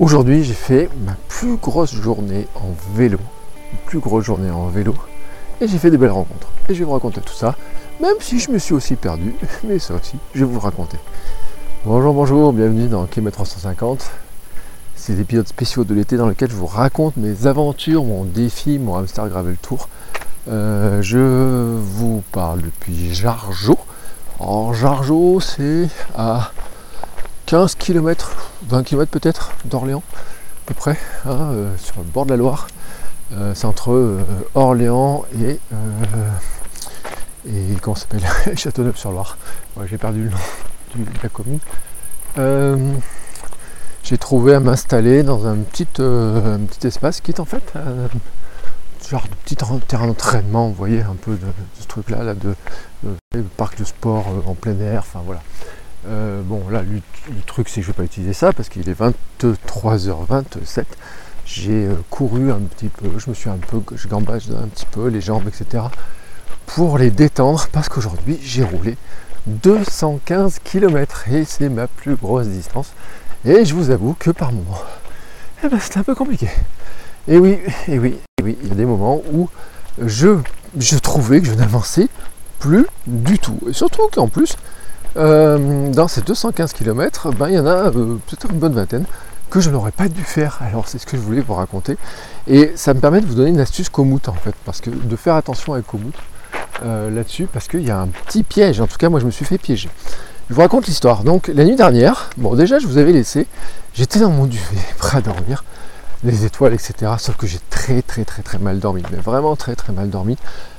Aujourd'hui, j'ai fait ma plus grosse journée en vélo. Ma plus grosse journée en vélo. Et j'ai fait des belles rencontres. Et je vais vous raconter tout ça. Même si je me suis aussi perdu. Mais ça aussi, je vais vous raconter. Bonjour, bonjour, bienvenue dans Km 350. Ces épisodes spéciaux de l'été dans lesquels je vous raconte mes aventures, mon défi, mon hamster gravel tour. Euh, je vous parle depuis Jargeau. Alors Jargeau, c'est à 15 km, 20 km peut-être d'Orléans, à peu près, hein, euh, sur le bord de la Loire. Euh, c'est entre euh, Orléans et, et comment s'appelle? Châteauneuf-sur-Loire. J'ai perdu le nom de la commune. J'ai trouvé à m'installer dans un petit, un petit espace qui est en fait genre de petit terrain d'entraînement, vous voyez, un peu de, ce truc-là, là, de, parc de sport en plein air, enfin voilà. Euh, bon, là, le, truc, c'est que je ne vais pas utiliser ça parce qu'il est 23h27. J'ai euh, couru un petit peu, je me suis un peu, je gambage un petit peu les jambes, etc. pour les détendre parce qu'aujourd'hui, j'ai roulé 215 km et c'est ma plus grosse distance. Et je vous avoue que par moment, eh ben, c'était un peu compliqué. Et oui, et oui, et oui, il y a des moments où je, je trouvais que je n'avançais plus du tout. Et surtout qu'en plus, euh, dans ces 215 km, ben, il y en a euh, peut-être une bonne vingtaine que je n'aurais pas dû faire. Alors c'est ce que je voulais vous raconter. Et ça me permet de vous donner une astuce Komoot en fait, parce que de faire attention avec Komoot euh, là-dessus, parce qu'il y a un petit piège. En tout cas, moi je me suis fait piéger. Je vous raconte l'histoire. Donc la nuit dernière, bon déjà je vous avais laissé, j'étais dans mon duvet, prêt à dormir, les étoiles, etc. Sauf que j'ai très très très très mal dormi, mais vraiment très très mal dormi.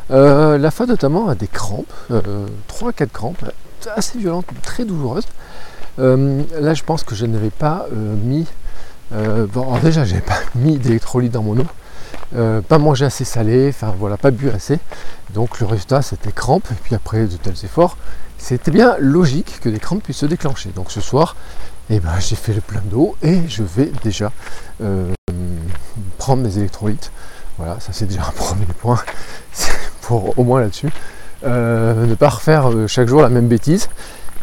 la fin notamment a des crampes, 3-4 crampes, assez violente, très douloureuse. Euh, là, je pense que je n'avais pas euh, mis. Euh, bon, déjà, j'avais pas mis d'électrolytes dans mon eau, pas mangé assez salé, enfin voilà, pas bu assez. Donc le résultat, c'était crampes. Et puis après de tels efforts, c'était bien logique que les crampes puissent se déclencher. Donc ce soir, eh ben, j'ai fait le plein d'eau et je vais déjà prendre mes électrolytes. Voilà, ça c'est déjà un premier point pour au moins là-dessus. Euh, ne pas refaire euh, chaque jour la même bêtise.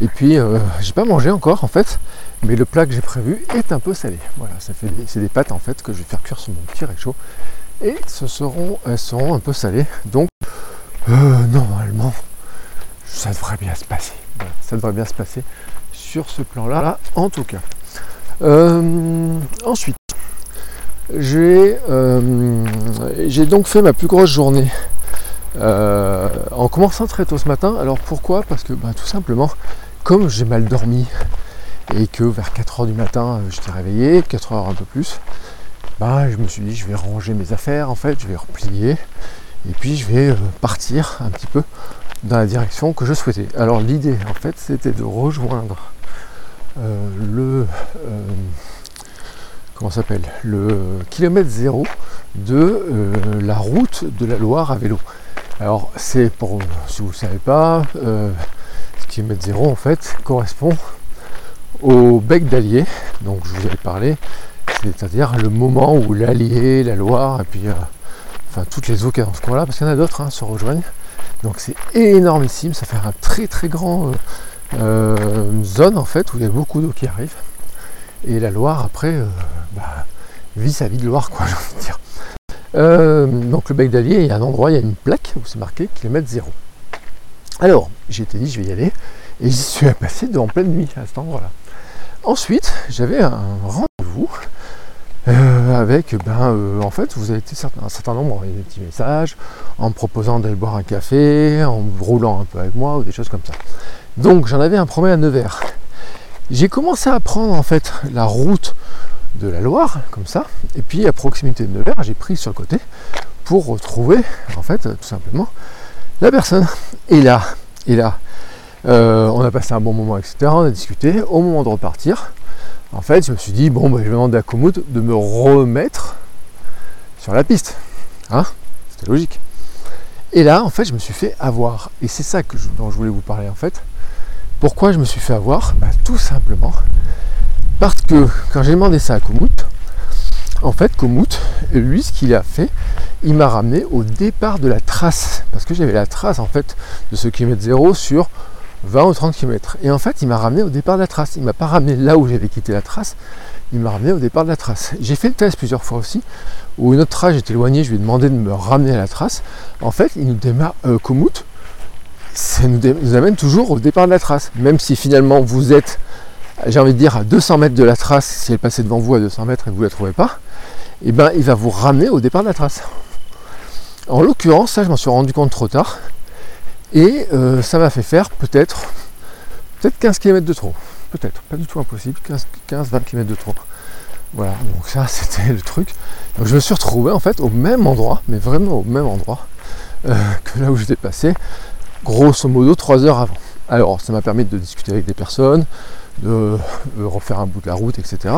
Et puis, euh, j'ai pas mangé encore en fait, mais le plat que j'ai prévu est un peu salé. Voilà, ça fait c'est des pâtes en fait que je vais faire cuire sur mon petit réchaud. Et ce seront, elles seront un peu salées. Donc, normalement, ça devrait bien se passer. ça devrait bien se passer sur ce plan-là, en tout cas. ensuite, j'ai donc fait ma plus grosse journée euh, en commençant très tôt ce matin. Alors pourquoi? Parce que bah, tout simplement, comme j'ai mal dormi et que vers 4h du matin je t'ai réveillé, 4h un peu plus, bah, je me suis dit je vais ranger mes affaires en fait, je vais replier et puis je vais euh, partir un petit peu dans la direction que je souhaitais. Alors l'idée en fait c'était de rejoindre euh, le comment s'appelle? Le kilomètre zéro de la route de la Loire à vélo. Alors c'est pour, si vous ne savez pas, euh, ce qui est mètre zéro en fait correspond au bec d'Allier, donc je vous avais parlé, c'est-à-dire le moment où l'Allier, la Loire, et puis euh, enfin toutes les eaux qui dans ce coin-là, parce qu'il y en a d'autres, hein, se rejoignent. Donc c'est énormissime, ça fait un très très grand euh, zone en fait où il y a beaucoup d'eau qui arrive. Et la Loire après bah, vit sa vie de Loire quoi, j'ai envie de dire. Euh, donc le bec d'Allier, il y a un endroit, il y a une plaque où c'est marqué kilomètre zéro. Alors, j'ai été dit, je vais y aller, et j'y suis passé en pleine nuit à cet endroit-là. Ensuite, j'avais un rendez-vous euh, avec, ben, euh, en fait, vous avez été un certain nombre des petits messages en me proposant d'aller boire un café, en roulant un peu avec moi ou des choses comme ça. Donc, j'en avais un premier à Nevers. J'ai commencé à prendre en fait la route de la Loire, comme ça. Et puis à proximité de Nevers, j'ai pris sur le côté pour retrouver, en fait, tout simplement, la personne. Et là, et là, Euh, on a passé un bon moment, etc. On a discuté. Au moment de repartir, en fait, je me suis dit, bon, bah, je vais demander à Komoot de me remettre sur la piste. Hein? C'était logique. Et là, en fait, je me suis fait avoir. Et c'est ça que dont je voulais vous parler, en fait. Pourquoi je me suis fait avoir? Bah, Tout simplement parce que quand j'ai demandé ça à Komoot, en fait, Komoot, lui, ce qu'il a fait, il m'a ramené au départ de la trace. Parce que j'avais la trace, en fait, de ce kilomètre zéro sur 20 ou 30 km. Et en fait, il m'a ramené au départ de la trace. Il m'a pas ramené là où j'avais quitté la trace. Il m'a ramené au départ de la trace. J'ai fait le test plusieurs fois aussi, où une autre trace est éloignée, je lui ai demandé de me ramener à la trace. En fait, il nous démarre, euh, ça nous amène toujours au départ de la trace. Même si finalement vous êtes j'ai envie de dire à 200 mètres de la trace, si elle passait devant vous à 200 mètres et que vous ne la trouvez pas, eh ben il va vous ramener au départ de la trace. En l'occurrence, ça je m'en suis rendu compte trop tard. Et euh, ça m'a fait faire peut-être peut-être 15 km de trop. Peut-être, pas du tout impossible, 15-20 km de trop. Voilà, donc ça c'était le truc. Donc je me suis retrouvé en fait au même endroit, mais vraiment au même endroit euh, que là où j'étais passé, grosso modo 3 heures avant. Alors ça m'a permis de discuter avec des personnes, de refaire un bout de la route, etc.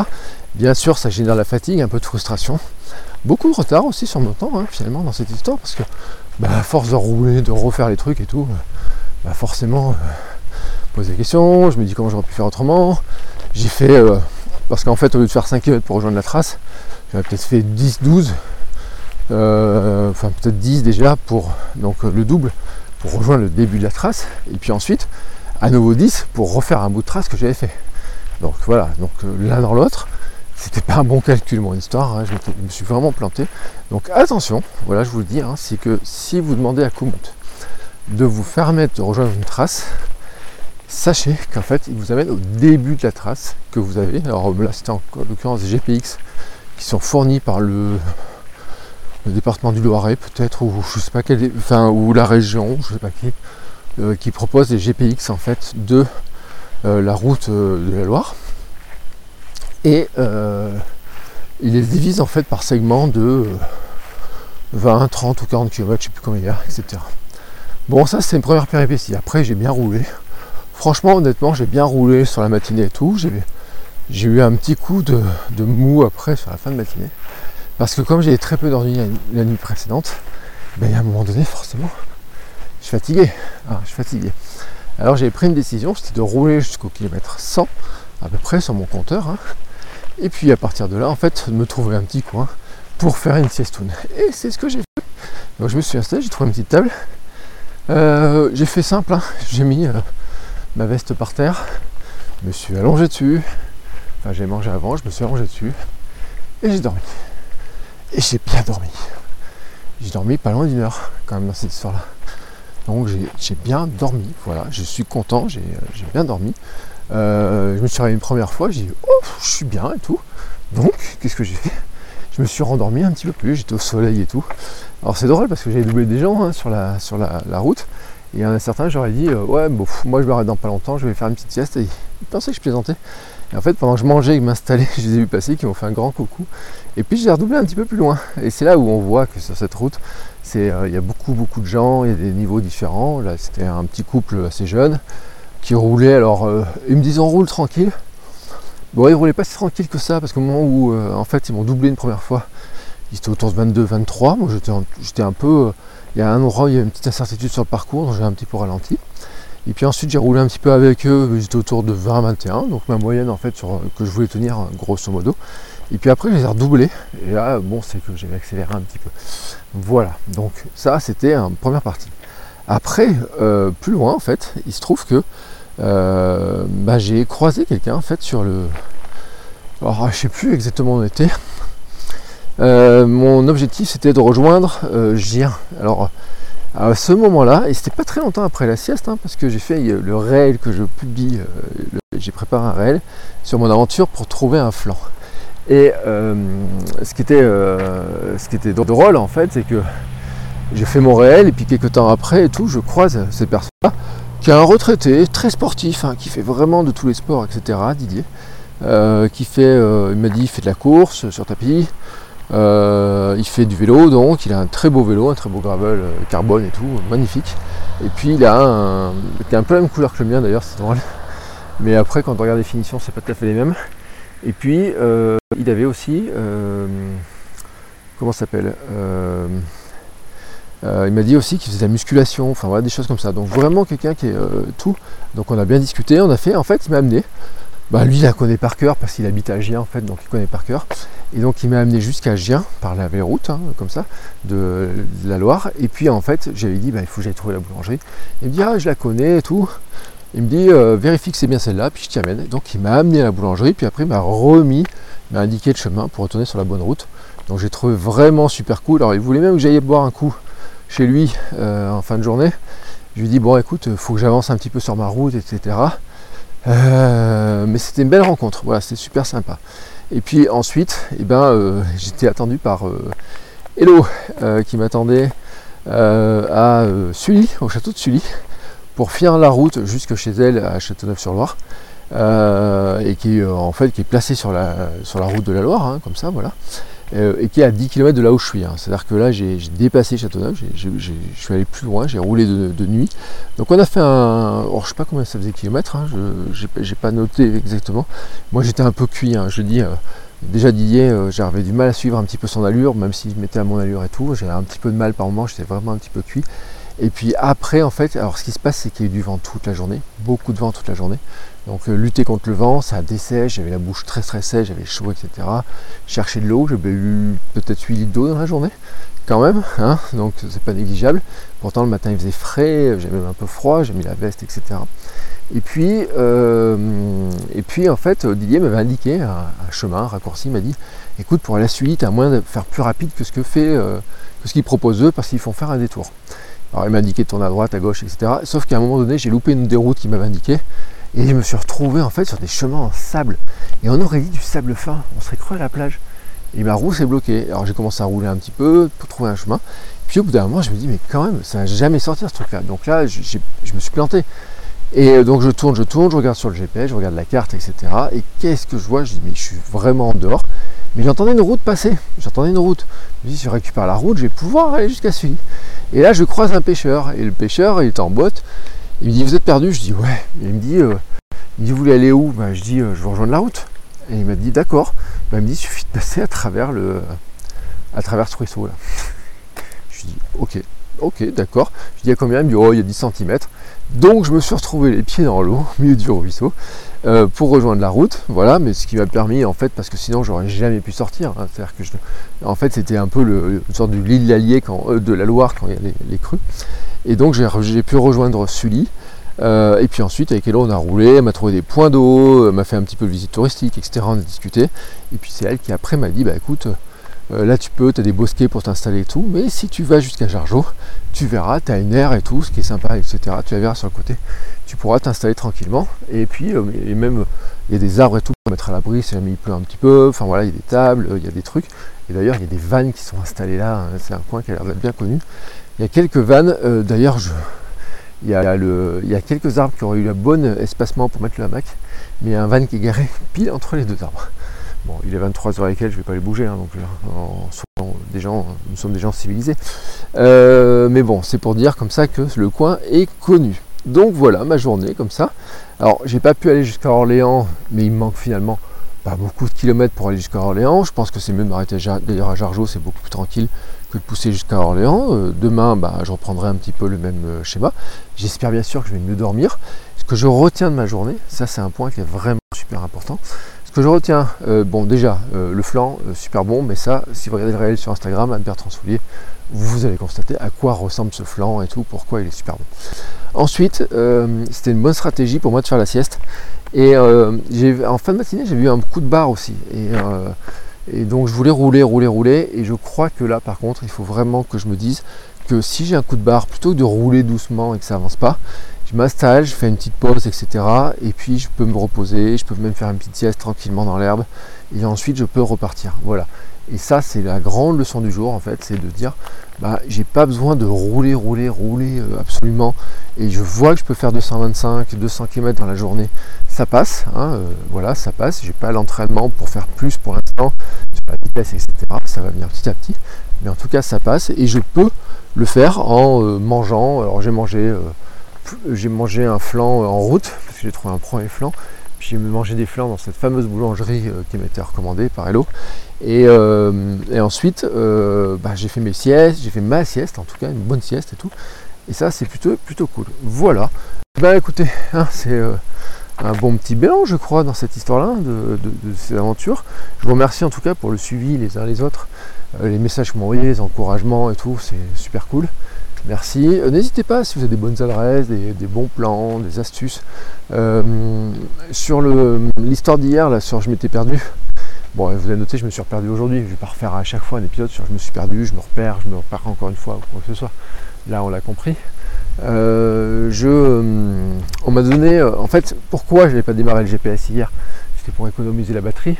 Bien sûr, ça génère la fatigue, un peu de frustration. Beaucoup de retard aussi sur mon temps, hein, finalement, dans cette histoire, parce que bah, à force de rouler, de refaire les trucs et tout, bah, forcément, euh, poser des questions, je me dis comment j'aurais pu faire autrement. J'ai fait, euh, parce qu'en fait, au lieu de faire 5 km pour rejoindre la trace, j'avais peut-être fait 10, 12, euh, enfin peut-être 10 déjà pour donc le double pour rejoindre le début de la trace. Et puis ensuite, à nouveau 10 pour refaire un bout de trace que j'avais fait. Donc voilà, donc euh, l'un dans l'autre, c'était pas un bon calcul mon histoire, hein, je, me, suis vraiment planté. Donc attention, voilà je vous le dis, hein, c'est que si vous demandez à Komoot de vous permettre de rejoindre une trace, sachez qu'en fait il vous amène au début de la trace que vous avez. Alors là c'était en l'occurrence des GPX qui sont fournis par le, département du Loiret peut-être, ou je sais pas enfin ou la région, je sais pas qui, euh, qui propose des GPX en fait de euh, la route euh, de la Loire. Et il les divise en fait par segment de 20, 30 ou 40 km, je sais plus combien il y a, etc. Bon ça c'est une première péripétie. Après j'ai bien roulé. Franchement honnêtement j'ai bien roulé sur la matinée et tout. J'ai eu un petit coup de, mou après sur la fin de matinée. Parce que comme j'ai très peu dormi la, nuit précédente, ben, à un moment donné forcément fatigué. Ah, je suis fatigué. Alors j'ai pris une décision, c'était de rouler jusqu'au kilomètre 100 à peu près sur mon compteur. Hein. Et puis à partir de là, en fait, me trouver un petit coin pour faire une siestoune. Et c'est ce que j'ai fait. Donc je me suis installé, j'ai trouvé une petite table. Euh, j'ai fait simple, hein. j'ai mis euh, ma veste par terre, je me suis allongé dessus. Enfin j'ai mangé avant, je me suis allongé dessus. Et j'ai dormi. Et j'ai bien dormi. J'ai dormi pas loin d'une heure quand même dans cette histoire-là. Donc j'ai bien dormi, voilà, je suis content, j'ai bien dormi. Euh, je me suis réveillé une première fois, j'ai dit oh je suis bien et tout. Donc qu'est-ce que j'ai fait? Je me suis rendormi un petit peu plus, j'étais au soleil et tout. Alors c'est drôle parce que j'ai doublé des gens hein, sur, la, sur la, route. Et il y en a certains, j'aurais dit euh, ouais bon moi je m'arrête dans pas longtemps, je vais faire une petite sieste. Et ils pensaient que je plaisantais. Et en fait pendant que je mangeais et que je m'installais, je les ai vus passer, qui m'ont fait un grand coucou. Et puis j'ai redoublé un petit peu plus loin. Et c'est là où on voit que sur cette route, euh, il y a beaucoup beaucoup de gens, il y a des niveaux différents. Là c'était un petit couple assez jeune qui roulait. Alors euh, ils me disent on roule tranquille. Bon ils roulaient pas si tranquille que ça parce qu'au moment où euh, en fait ils m'ont doublé une première fois, ils étaient autour de 22-23. Moi j'étais un peu. il y a un endroit il y a une petite incertitude sur le parcours, donc j'ai un petit peu ralenti. Et puis ensuite j'ai roulé un petit peu avec eux, j'étais autour de 20-21, donc ma moyenne en fait que je voulais tenir grosso modo. Et puis après, je les ai redoublés. Et là, bon, c'est que j'ai accéléré un petit peu. Voilà. Donc ça, c'était une première partie. Après, euh, plus loin, en fait, il se trouve que euh, bah, j'ai croisé quelqu'un, en fait, sur le... Alors, je sais plus exactement où on était. Euh, mon objectif, c'était de rejoindre Gien. Alors, à ce moment-là, et c'était pas très longtemps après la sieste, hein, parce que j'ai fait le réel que je publie, j'ai préparé un réel sur mon aventure pour trouver un flanc. Et euh, ce, qui était, euh, ce qui était drôle en fait, c'est que j'ai fait mon réel et puis quelques temps après et tout, je croise cette personne-là qui est un retraité très sportif, hein, qui fait vraiment de tous les sports, etc. Didier, euh, qui fait, il m'a dit, il fait de la course sur tapis, il fait du vélo, donc il a un très beau vélo, un très beau gravel carbone et tout, magnifique. Et puis il a un qui est un peu la même couleur que le mien d'ailleurs, c'est drôle. Mais après quand on regarde les finitions, c'est pas tout à fait les mêmes. Et puis il avait aussi comment ça s'appelle il m'a dit aussi qu'il faisait de la musculation, enfin voilà des choses comme ça. Donc vraiment quelqu'un qui est tout. Donc on a bien discuté, on a fait, en fait il m'a amené bah, lui, il la connaît par cœur parce qu'il habite à Gien en fait, donc il connaît par cœur. Et donc il m'a amené jusqu'à Gien par la vieille route, hein, comme ça, de, la Loire. Et puis en fait, j'avais dit, bah, il faut que j'aille trouver la boulangerie. Il me dit, ah, je la connais et tout. Il me dit, euh, vérifie que c'est bien celle-là, puis je t'y amène. Donc il m'a amené à la boulangerie, puis après il m'a remis, il m'a indiqué le chemin pour retourner sur la bonne route. Donc j'ai trouvé vraiment super cool. Alors il voulait même que j'aille boire un coup chez lui euh, en fin de journée. Je lui dit, bon écoute, il faut que j'avance un petit peu sur ma route, etc. Euh, mais c'était une belle rencontre, voilà, c'était super sympa. Et puis ensuite, eh ben, euh, j'étais attendu par euh, Hello qui m'attendait à Sully, au château de Sully, pour finir la route jusque chez elle à Châteauneuf-sur-Loire. et qui en fait qui est placé sur la, sur la route de la Loire, hein, comme ça, voilà. Euh, et qui est à 10 km de là où je suis. Hein. C'est-à-dire que là, j'ai dépassé Châteauneuf, je suis allé plus loin, j'ai roulé de, nuit. Donc on a fait un... Oh, je sais pas combien ça faisait kilomètres, hein, je n'ai pas noté exactement. Moi j'étais un peu cuit, je dis... Euh, déjà Didier, euh, j'avais du mal à suivre un petit peu son allure, même s'il mettait à mon allure et tout. J'avais un petit peu de mal par moment, j'étais vraiment un petit peu cuit. Et puis après, en fait, alors ce qui se passe, c'est qu'il y a eu du vent toute la journée, beaucoup de vent toute la journée. Donc euh, lutter contre le vent, ça dessèche, j'avais la bouche très très sèche, j'avais chaud, etc. Chercher de l'eau, j'ai eu peut-être 8 litres d'eau dans la journée, quand même, hein, donc c'est pas négligeable. Pourtant le matin il faisait frais, j'avais même un peu froid, j'ai mis la veste, etc. Et puis, euh, et puis en fait, Didier m'avait indiqué un, chemin, un raccourci, il m'a dit écoute, pour à Sully, tu as moyen de faire plus rapide que ce que fait euh, que ce qu'ils proposent eux, parce qu'ils font faire un détour. Alors il m'a indiqué de tourner à droite, à gauche, etc. Sauf qu'à un moment donné, j'ai loupé une des routes qu'il m'avait indiqué. Et je me suis retrouvé en fait sur des chemins en sable. Et on aurait dit du sable fin, on serait cru à la plage. Et ma roue s'est bloquée. Alors j'ai commencé à rouler un petit peu pour trouver un chemin. Puis au bout d'un moment, je me dis, mais quand même, ça va jamais sortir ce truc-là. Donc là, je, me suis planté. Et donc je tourne, je tourne, je regarde sur le GPS, je regarde la carte, etc. Et qu'est-ce que je vois? Je dis, mais je suis vraiment en dehors. Mais j'entendais une route passer. J'entendais une route. Je me dis, si je récupère la route, je vais pouvoir aller jusqu'à celui. Et là, je croise un pêcheur. Et le pêcheur, il est en botte. Il me dit, vous êtes perdu? Je dis, ouais. il me dit, euh, il vous voulez aller où? Ben, Je dis, euh, je veux rejoindre la route. Et il m'a dit, d'accord. Ben, il me dit, il suffit de passer à travers le, à travers ce ruisseau là. Je dis, ok, ok, d'accord. Je dis, a combien? Il me dit, oh, il y a 10 cm. Donc, je me suis retrouvé les pieds dans l'eau, au milieu du ruisseau, euh, pour rejoindre la route. Voilà, mais ce qui m'a permis, en fait, parce que sinon, j'aurais jamais pu sortir. Hein. Que, je, en fait, c'était un peu une sorte de l'île l'Allier, de la Loire quand il y a les, crues. Et donc j'ai pu rejoindre Sully. Euh, et puis ensuite, avec elle, on a roulé, elle m'a trouvé des points d'eau, m'a fait un petit peu de visite touristique, etc. On a discuté. Et puis c'est elle qui après m'a dit, bah écoute, euh, là tu peux, tu as des bosquets pour t'installer et tout, mais si tu vas jusqu'à Jargeau, tu verras, tu as une aire et tout, ce qui est sympa, etc. Tu la verras sur le côté, tu pourras t'installer tranquillement. Et puis, euh, et même, il y a des arbres et tout pour mettre à l'abri si jamais il pleut un petit peu. Enfin voilà, il y a des tables, il y a des trucs. Et d'ailleurs, il y a des vannes qui sont installées là, hein. c'est un coin qui a l'air d'être bien connu. Il y a quelques vannes, euh, d'ailleurs, il, y a quelques arbres qui auraient eu le bon espacement pour mettre le hamac, mais il y a un van qui est garé pile entre les deux arbres. Bon, il est 23h avec elle, je ne vais pas les bouger hein. Hein. nous sommes des gens civilisés. Euh, mais bon, c'est pour dire comme ça que le coin est connu. Donc voilà ma journée comme ça. Alors j'ai pas pu aller jusqu'à Orléans, mais il me manque finalement pas beaucoup de kilomètres pour aller jusqu'à Orléans. Je pense que c'est mieux de m'arrêter d'ailleurs à Jargeau, c'est beaucoup plus tranquille que de pousser jusqu'à Orléans. Euh, demain, bah, je reprendrai un petit peu le même euh, schéma. J'espère bien sûr que je vais mieux dormir. Ce que je retiens de ma journée, ça c'est un point qui est vraiment super important. Je retiens, euh, bon déjà, le flanc, super bon, mais ça, si vous regardez le réel sur Instagram, Anne-Bertrand Soulier, vous allez constater à quoi ressemble ce flanc et tout, pourquoi il est super bon. Ensuite, c'était une bonne stratégie pour moi de faire la sieste. Et en fin de matinée, j'ai eu un coup de barre aussi. Et et donc je voulais rouler, rouler, rouler. Et je crois que là, par contre, il faut vraiment que je me dise que si j'ai un coup de barre, plutôt que de rouler doucement et que ça avance pas, je m'installe, je fais une petite pause, etc. Et puis je peux me reposer, je peux même faire une petite sieste tranquillement dans l'herbe. Et ensuite je peux repartir. Voilà. Et ça, c'est la grande leçon du jour, en fait, c'est de dire, bah, j'ai pas besoin de rouler, rouler, rouler euh, absolument. Et je vois que je peux faire 225, 200 km dans la journée. Ça passe, hein, euh, voilà, ça passe. J'ai pas l'entraînement pour faire plus pour l'instant, sur la vitesse, etc. Ça va venir petit à petit. Mais en tout cas, ça passe. Et je peux le faire en mangeant. Alors j'ai mangé, j'ai mangé un flan en route, parce que j'ai trouvé un premier flan. Puis j'ai mangé des flans dans cette fameuse boulangerie qui m'était recommandée par Hello. Et, ensuite, bah, j'ai fait mes siestes, j'ai fait ma sieste, en tout cas une bonne sieste et tout. Et ça, c'est plutôt, plutôt cool. Voilà. Bah écoutez, hein, c'est un bon petit bilan, je crois, dans cette histoire-là, de, ces aventures. Je vous remercie en tout cas pour le suivi les uns les autres, euh, les messages que vous m'envoyez, les encouragements et tout, c'est super cool. Merci. Euh, n'hésitez pas si vous avez des bonnes adresses, des, bons plans, des astuces. Euh, sur l'histoire d'hier, là, sur Je m'étais perdu. Bon, vous avez noté, je me suis perdu aujourd'hui. Je vais pas refaire à chaque fois un épisode sur Je me suis perdu, je me repère, je me repère encore une fois ou quoi que ce soit. Là, on l'a compris. Euh, je, on m'a donné, en fait, pourquoi je n'avais pas démarré le GPS hier? C'était pour économiser la batterie.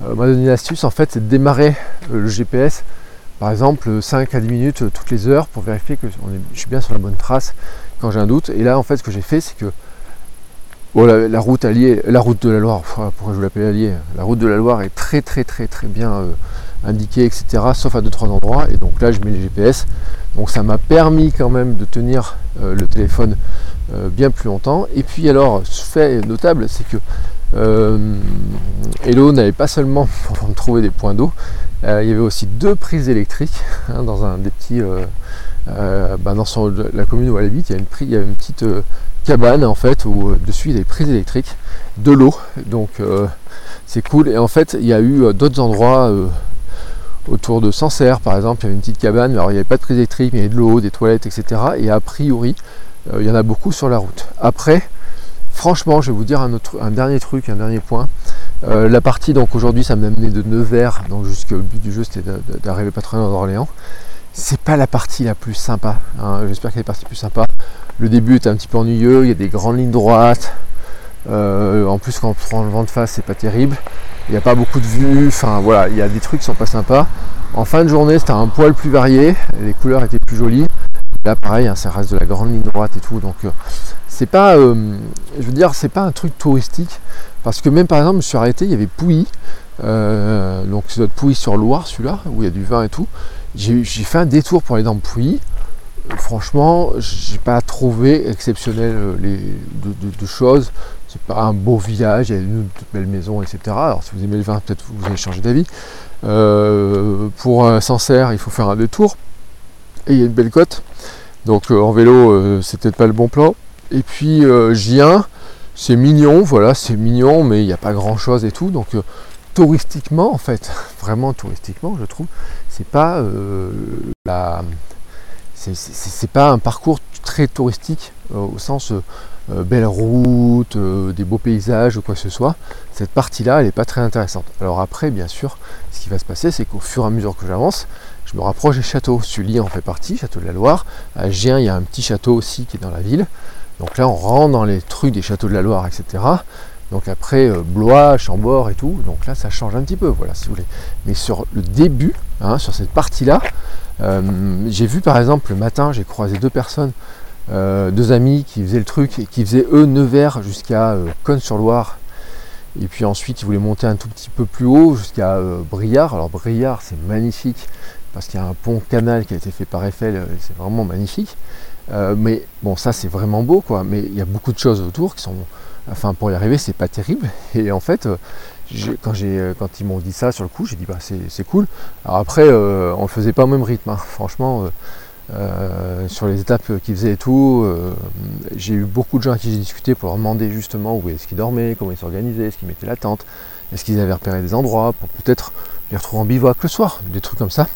on m'a donné une astuce, en fait, c'est de démarrer le GPS, par exemple, 5 à 10 minutes toutes les heures pour vérifier que je suis bien sur la bonne trace quand j'ai un doute. Et là, en fait, ce que j'ai fait, c'est que la, route alliée, la route de la Loire, pourquoi je vous l'appelle alliée La route de la Loire est très très très très bien indiquée, etc. Sauf à 2-3 endroits. Et donc là, je mets les GPS donc ça m'a permis quand même de tenir euh, le téléphone euh, bien plus longtemps. Et puis alors, ce fait notable, c'est que euh, Hello n'avait pas seulement pour me trouver des points d'eau, il y avait aussi deux prises électriques hein, dans un des petits. Bah, dans la commune où elle habite, il y a une, petite cabane en fait où dessus il y a des prises électriques, de l'eau. Donc c'est cool. Et en fait, il y a eu d'autres endroits autour de Sancerre par exemple, il y avait une petite cabane, alors il n'y avait pas de prise électrique, mais il y avait de l'eau, des toilettes, etc. Et a priori, euh, il y en a beaucoup sur la route. Après, franchement, je vais vous dire un, dernier truc, un dernier point. Euh, la partie, donc aujourd'hui, ça m'a amené de Nevers, donc jusqu'au but du jeu, c'était d'arriver pas très loin d'Orléans. C'est pas la partie la plus sympa. Hein. J'espère qu'elle est partie plus sympa. Le début est un petit peu ennuyeux, il y a des grandes lignes droites. Euh, en plus, quand on prend le vent de face, c'est pas terrible il n'y a pas beaucoup de vues, enfin voilà, il y a des trucs qui sont pas sympas. En fin de journée, c'était un poil plus varié, les couleurs étaient plus jolies. Là, pareil, hein, ça reste de la grande ligne droite et tout, donc euh, c'est pas, euh, je veux dire, c'est pas un truc touristique, parce que même par exemple, je suis arrêté, il y avait Pouilly, euh, donc c'est notre Pouilly sur Loire, celui-là, où il y a du vin et tout. J'ai fait un détour pour aller dans Pouilly. Franchement, j'ai pas trouvé exceptionnel les, de choses c'est pas un beau village, il y a une toute belle maison, etc. Alors si vous aimez le vin, peut-être vous allez changer d'avis. Euh, pour Sancerre, il faut faire un détour. Et il y a une belle côte. Donc euh, en vélo, euh, c'est peut-être pas le bon plan. Et puis Gien, c'est mignon, voilà, c'est mignon, mais il n'y a pas grand chose et tout. Donc touristiquement, en fait, vraiment touristiquement, je trouve, c'est pas la. C'est pas un parcours très touristique au sens euh, belle route, euh, des beaux paysages ou quoi que ce soit, cette partie-là, elle n'est pas très intéressante. Alors après, bien sûr, ce qui va se passer, c'est qu'au fur et à mesure que j'avance, je me rapproche des châteaux. Sully en fait partie, château de la Loire. À Gien, il y a un petit château aussi qui est dans la ville. Donc là, on rentre dans les trucs des châteaux de la Loire, etc. Donc après, euh, Blois, Chambord et tout. Donc là, ça change un petit peu, voilà, si vous voulez. Mais sur le début, hein, sur cette partie-là, j'ai vu par exemple le matin, j'ai croisé deux personnes euh, deux amis qui faisaient le truc et qui faisaient eux Nevers jusqu'à euh, Cône-sur-Loire. Et puis ensuite ils voulaient monter un tout petit peu plus haut jusqu'à euh, Briard. Alors Briard c'est magnifique parce qu'il y a un pont canal qui a été fait par Eiffel, c'est vraiment magnifique. Mais bon ça c'est vraiment beau quoi. Mais il y a beaucoup de choses autour qui sont. Enfin pour y arriver c'est pas terrible. Et en fait quand, quand ils m'ont dit ça sur le coup, j'ai dit bah c'est cool. Alors après on le faisait pas au même rythme. Hein. Franchement euh, sur les étapes qu'ils faisaient et tout. Euh, j'ai eu beaucoup de gens à qui j'ai discuté pour leur demander justement où est-ce qu'ils dormaient, comment ils s'organisaient, est-ce qu'ils mettaient la tente, est-ce qu'ils avaient repéré des endroits pour peut-être les retrouver en bivouac le soir, des trucs comme ça.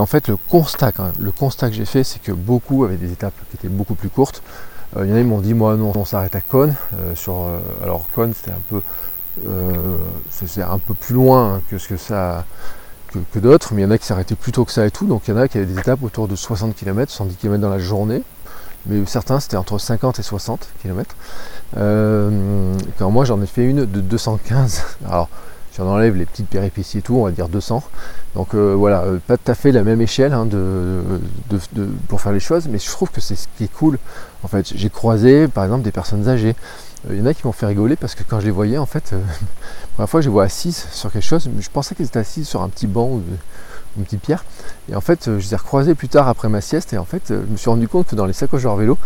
En fait, le constat, le constat que j'ai fait, c'est que beaucoup avaient des étapes qui étaient beaucoup plus courtes. Euh, il y en a qui m'ont dit, moi non, on s'arrête à Cône. sur, alors Cône, c'était un peu, c'est un peu plus loin que ce que ça que, d'autres, mais il y en a qui s'arrêtaient plus tôt que ça et tout, donc il y en a qui avaient des étapes autour de 60 km, 70 km dans la journée, mais certains c'était entre 50 et 60 km. Euh, quand moi j'en ai fait une de 215, alors si on enlève les petites péripéties et tout, on va dire 200. Donc euh, voilà, euh, pas tout à fait la même échelle hein, pour faire les choses, mais je trouve que c'est ce qui est cool. En fait, j'ai croisé par exemple des personnes âgées, il y en a qui m'ont fait rigoler parce que quand je les voyais, en fait, la première fois je les vois assises sur quelque chose, je pensais qu'elles étaient assises sur un petit banc ou une petite pierre. Et en fait, je les ai recroisés plus tard après ma sieste. Et en fait, je me suis rendu compte que dans les sacoches de leur vélo,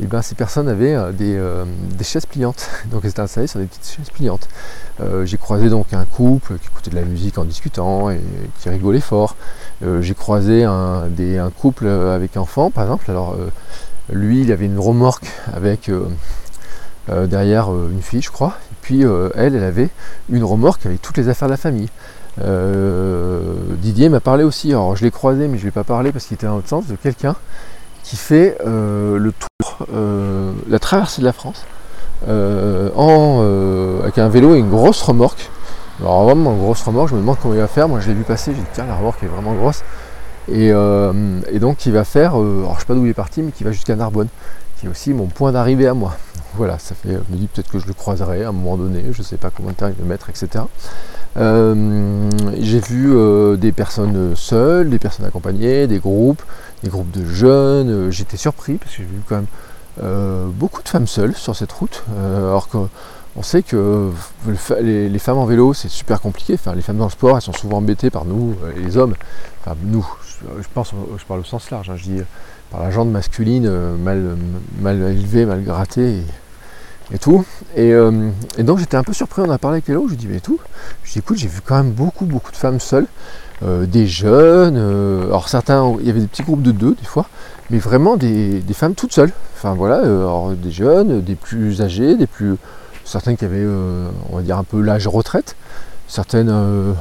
eh ben, ces personnes avaient des, des, chaises pliantes. Donc, elles étaient installées sur des petites chaises pliantes. j'ai croisé donc un couple qui écoutait de la musique en discutant et qui rigolait fort. j'ai croisé un, un couple avec enfants, par exemple. Alors, lui, il avait une remorque avec euh, derrière euh, une fille, je crois. Et puis euh, elle, elle avait une remorque avec toutes les affaires de la famille. Didier m'a parlé aussi, alors je l'ai croisé, mais je ne vais pas parler parce qu'il était dans l'autre sens, de quelqu'un qui fait le tour, la traversée de la France, avec un vélo et une grosse remorque. Alors vraiment une grosse remorque, je me demande comment il va faire. Moi je l'ai vu passer, j'ai dit tiens la remorque est vraiment grosse. Et, donc il va faire, alors je sais pas d'où il est parti, mais qui va jusqu'à Narbonne, qui aussi mon point d'arrivée à moi voilà, ça fait, me dit peut-être que je le croiserai à un moment donné, je ne sais pas combien de temps il va mettre, etc. Euh, j'ai vu euh, des personnes seules, des personnes accompagnées, des groupes, des groupes de jeunes. Euh, j'étais surpris parce que j'ai vu quand même beaucoup de femmes seules sur cette route, alors qu'on sait que les, femmes en vélo c'est super compliqué. Enfin, les femmes dans le sport elles sont souvent embêtées par nous, les hommes. Enfin, nous, je, pense, je parle au sens large. Hein, je dis par la jante masculine mal, mal élevée, mal grattée et tout. Euh, et, donc j'étais un peu surpris, on a parlé avec Hello, je lui dis mais tout. Je dis écoute, j'ai vu quand même beaucoup, beaucoup de femmes seules, euh, des jeunes, euh, alors certains, il y avait des petits groupes de deux des fois, mais vraiment des, femmes toutes seules. Enfin voilà, alors, des jeunes, des plus âgés, des plus. certaines qui avaient, on va dire, un peu l'âge retraite, certaines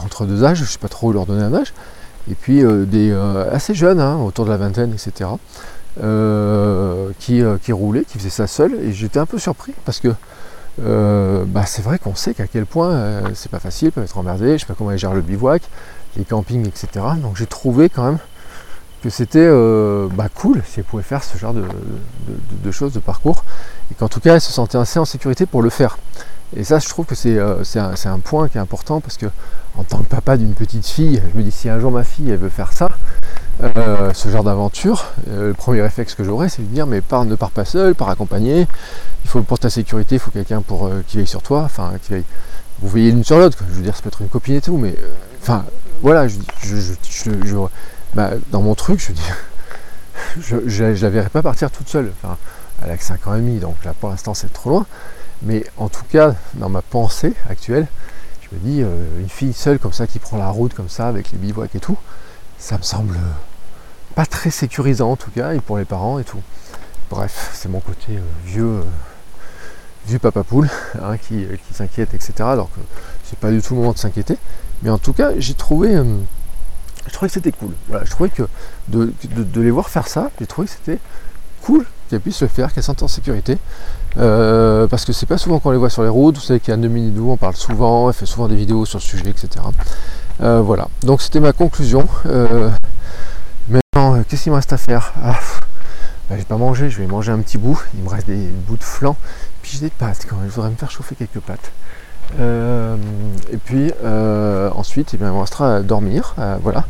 entre deux âges, je ne sais pas trop leur donner un âge, et puis des assez jeunes, hein, autour de la vingtaine, etc. Euh, qui, euh, qui, faisait ça seul, et j'étais un peu surpris parce que euh, bah, c'est vrai qu'on sait qu'à quel point c'est pas facile, peut être emmerdé, je sais pas comment ils gèrent le bivouac, les campings, etc. Donc j'ai trouvé quand même que c'était bah, cool si elles pouvaient faire ce genre de, de, choses, de parcours, et qu'en tout cas elles se sentaient assez en sécurité pour le faire. Et ça, je trouve que c'est un, point qui est important parce que en tant que papa d'une petite fille, je me dis si un jour ma fille veut faire ça, euh, ce genre d'aventure, euh, le premier réflexe que j'aurais, c'est de dire mais ne pars pas seul, pars accompagné. Il faut pour ta sécurité, il faut quelqu'un pour euh, qui veille sur toi, enfin qui veille. Vous veillez l'une sur l'autre, je veux dire, ça peut être une copine et tout, mais enfin voilà, je, bah, dans mon truc, je dis, je, ne la verrais pas partir toute seule. Enfin, elle a que 5 ans et demi, donc là pour l'instant c'est trop loin. Mais en tout cas, dans ma pensée actuelle, je me dis, une fille seule comme ça qui prend la route comme ça avec les bivouacs et tout, ça me semble pas très sécurisant en tout cas, et pour les parents et tout. Bref, c'est mon côté euh, vieux, euh, vieux papa poule hein, qui, s'inquiète, etc. Alors que c'est pas du tout le moment de s'inquiéter. Mais en tout cas, j'ai trouvé, euh, je trouvais que c'était cool. Voilà, je trouvais que de, les voir faire ça, j'ai trouvé que c'était cool qu'elles puissent le faire, qu'elles sentent en sécurité. parce que c'est pas souvent qu'on les voit sur les routes. Vous savez qu'il y a Minidou, on parle souvent, elle fait souvent des vidéos sur le sujet, etc. Euh, voilà, donc c'était ma conclusion. Euh, maintenant, euh, qu'est-ce qu'il me reste à faire? Ah, bah, J'ai pas mangé, je vais manger un petit bout. Il me reste des bouts de flan. Puis j'ai des pâtes quand même, je voudrais me faire chauffer quelques pâtes. Et puis ensuite, eh me restera à dormir. voilà.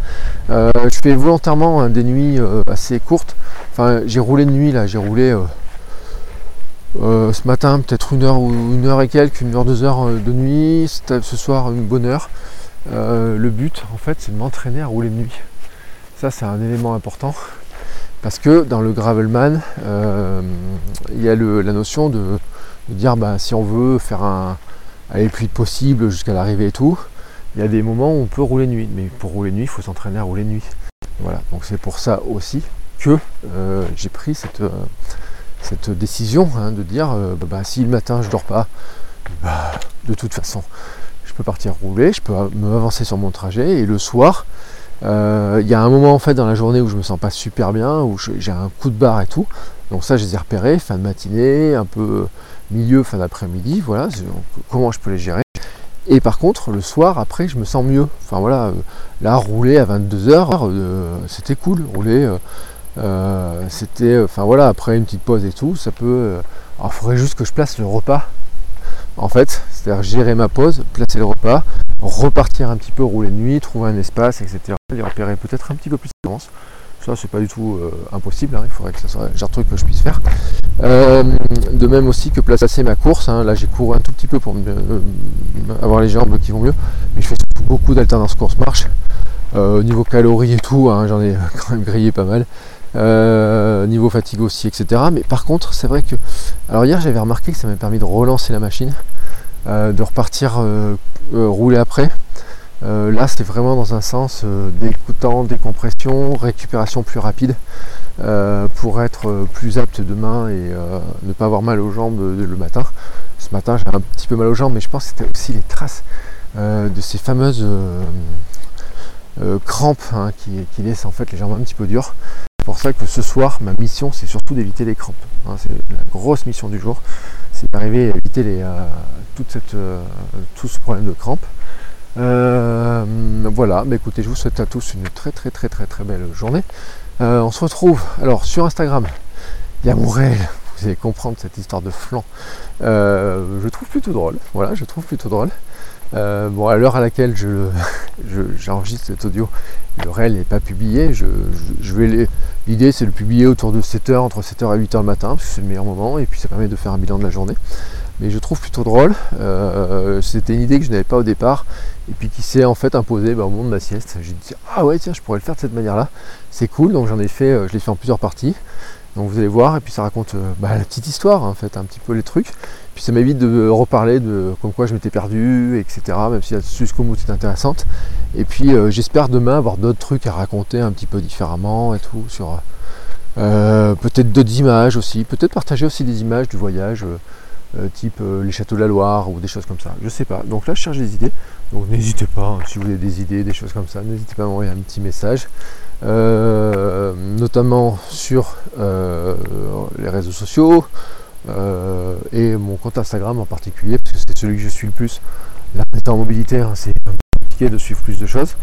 je fais volontairement hein, des nuits assez courtes. Enfin, j'ai roulé de nuit là, j'ai roulé ce matin peut-être une heure ou une heure et quelques, une heure, deux heures de nuit. Ce soir une bonne heure. Euh, le but, en fait, c'est de m'entraîner à rouler de nuit. Ça, c'est un élément important parce que dans le gravelman, euh, il y a la notion de, dire bah, si on veut faire un, aller le plus vite possible jusqu'à l'arrivée et tout, il y a des moments où on peut rouler nuit. Mais pour rouler nuit, il faut s'entraîner à rouler nuit. Voilà, donc c'est pour ça aussi que euh, j'ai pris cette, cette décision hein, de dire bah, bah, si le matin je dors pas, bah, de toute façon, peux partir rouler, je peux me avancer sur mon trajet et le soir, euh, il y a un moment en fait dans la journée où je me sens pas super bien, où j'ai un coup de barre et tout. Donc ça je les ai repérés, fin de matinée, un peu milieu, fin d'après-midi, voilà, comment je peux les gérer. Et par contre, le soir, après, je me sens mieux. Enfin voilà, euh, là, rouler à 22h, euh, c'était cool. Rouler, c'était, enfin voilà, après une petite pause et tout, ça peut. alors, il faudrait juste que je place le repas en fait, c'est-à-dire gérer ma pause, placer le repas, repartir un petit peu, rouler de nuit, trouver un espace, etc. Les repérer peut-être un petit peu plus d'avance. Ça, c'est pas du tout euh, impossible. hein. Il faudrait que ça soit de truc que je puisse faire. Euh, de même aussi que placer ma course. hein. Là, j'ai couru un tout petit peu pour euh, avoir les jambes qui vont mieux. Mais je fais beaucoup d'alternance course-marche. Au niveau calories et tout, hein, j'en ai quand même grillé pas mal. Niveau fatigue aussi, etc. Mais par contre, c'est vrai que. Alors, hier, j'avais remarqué que ça m'a permis de relancer la machine, de repartir rouler après. Euh, là, c'était vraiment dans un sens euh, décompression, récupération plus rapide euh, pour être euh, plus apte demain et euh, ne pas avoir mal aux jambes euh, le matin. Ce matin, j'avais un petit peu mal aux jambes, mais je pense que c'était aussi les traces de ces fameuses crampes hein, qui, qui laissent en fait les jambes un petit peu dures. C'est pour ça que ce soir, ma mission, c'est surtout d'éviter les crampes. hein. c'est la grosse mission du jour, c'est d'arriver à éviter les, toute cette, tout ce problème de crampes. Euh, voilà, bah écoutez, je vous souhaite à tous une très très très très très belle journée. Euh, on se retrouve alors sur Instagram. Il y a mon réel, vous allez comprendre cette histoire de flanc. Euh, je trouve plutôt drôle. Voilà, je trouve plutôt drôle. Bon, à l'heure à laquelle je, je- j'enregistre cet audio, le réel n'est pas publié. Je, l'idée c'est de le publier autour de 7h, entre 7h et 8h le matin, parce c'est le meilleur moment, et puis ça permet de faire un bilan de la journée. Mais je trouve plutôt drôle. Euh, c'était une idée que je n'avais pas au départ, et puis qui s'est en fait imposée bah, au moment de ma sieste. J'ai dit ah ouais tiens je pourrais le faire de cette manière-là. C'est cool, donc j'en ai fait, euh, je l'ai fait en plusieurs parties. Donc vous allez voir, et puis ça raconte euh, bah, la petite histoire en fait, un petit peu les trucs. Puis ça m'évite de reparler de comme quoi je m'étais perdu, etc. Même si la jusqu'au bout c'est intéressante. Et puis j'espère demain avoir d'autres trucs à raconter un petit peu différemment et tout sur peut-être d'autres images aussi, peut-être partager aussi des images du voyage, euh, type euh, les châteaux de la Loire ou des choses comme ça. Je sais pas. Donc là je cherche des idées. Donc n'hésitez pas, hein, si vous avez des idées, des choses comme ça, n'hésitez pas à m'envoyer un petit message. Euh, notamment sur les réseaux sociaux et mon compte Instagram en particulier, parce que c'est celui que je suis le plus. Là, étant mobilité, hein, c'est un peu compliqué de suivre plus de choses.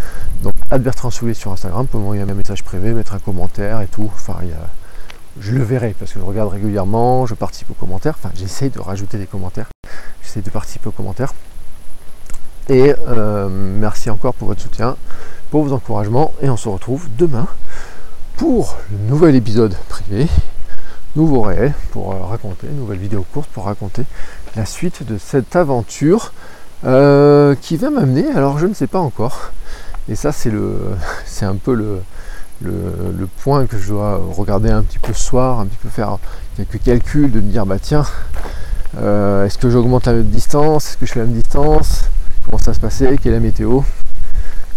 Donc, Bertrand Soulet sur Instagram, pouvez m'envoyer un message privé, mettre un commentaire et tout. Enfin, il y a- je le verrai parce que je regarde régulièrement, je participe aux commentaires. Enfin, j'essaye de rajouter des commentaires, j'essaye de participer aux commentaires. Et euh, merci encore pour votre soutien, pour vos encouragements. Et on se retrouve demain pour le nouvel épisode privé, nouveau réel, pour euh, raconter, nouvelle vidéo courte pour raconter la suite de cette aventure euh, qui va m'amener, alors je ne sais pas encore. Et ça, c'est le, c'est un peu le, le, point que je dois regarder un petit peu ce soir, un petit peu faire quelques calculs, de me dire bah tiens, euh, est-ce que j'augmente la distance, est-ce que je fais la même distance, comment ça se passer, quelle est la météo,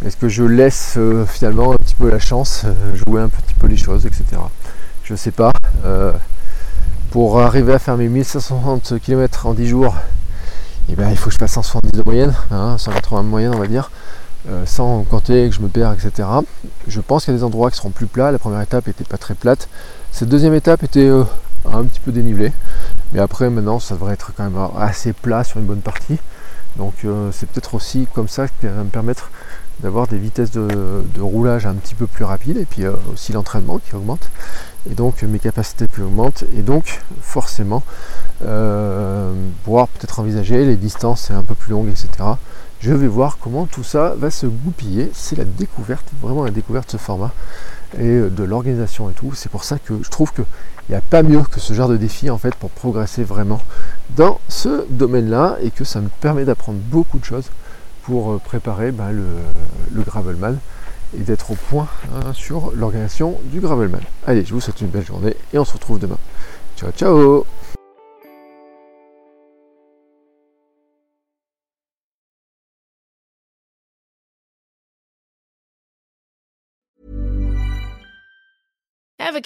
est-ce que je laisse euh, finalement un petit peu la chance, euh, jouer un petit peu les choses, etc. Je sais pas. Pour arriver à faire mes 1560 km en 10 jours, eh ben, il faut que je passe 170 de moyenne, hein, 180 de moyenne on va dire, euh, sans compter que je me perds, etc. Je pense qu'il y a des endroits qui seront plus plats. La première étape était pas très plate. Cette deuxième étape était euh, un petit peu dénivelée. Mais après maintenant ça devrait être quand même assez plat sur une bonne partie. Donc euh, c'est peut-être aussi comme ça qui va me permettre d'avoir des vitesses de, roulage un petit peu plus rapides et puis aussi l'entraînement qui augmente et donc mes capacités qui augmentent et donc forcément euh, pouvoir peut-être envisager les distances un peu plus longues etc je vais voir comment tout ça va se goupiller c'est la découverte vraiment la découverte de ce format et euh, de l'organisation et tout c'est pour ça que je trouve que il n'y a pas mieux que ce genre de défi en fait pour progresser vraiment dans ce domaine là et que ça me permet d'apprendre beaucoup de choses pour euh, préparer ben, le, le Gravelman et d'être au point hein, sur l'organisation du Gravelman. Allez, je vous souhaite une belle journée et on se retrouve demain. Ciao ciao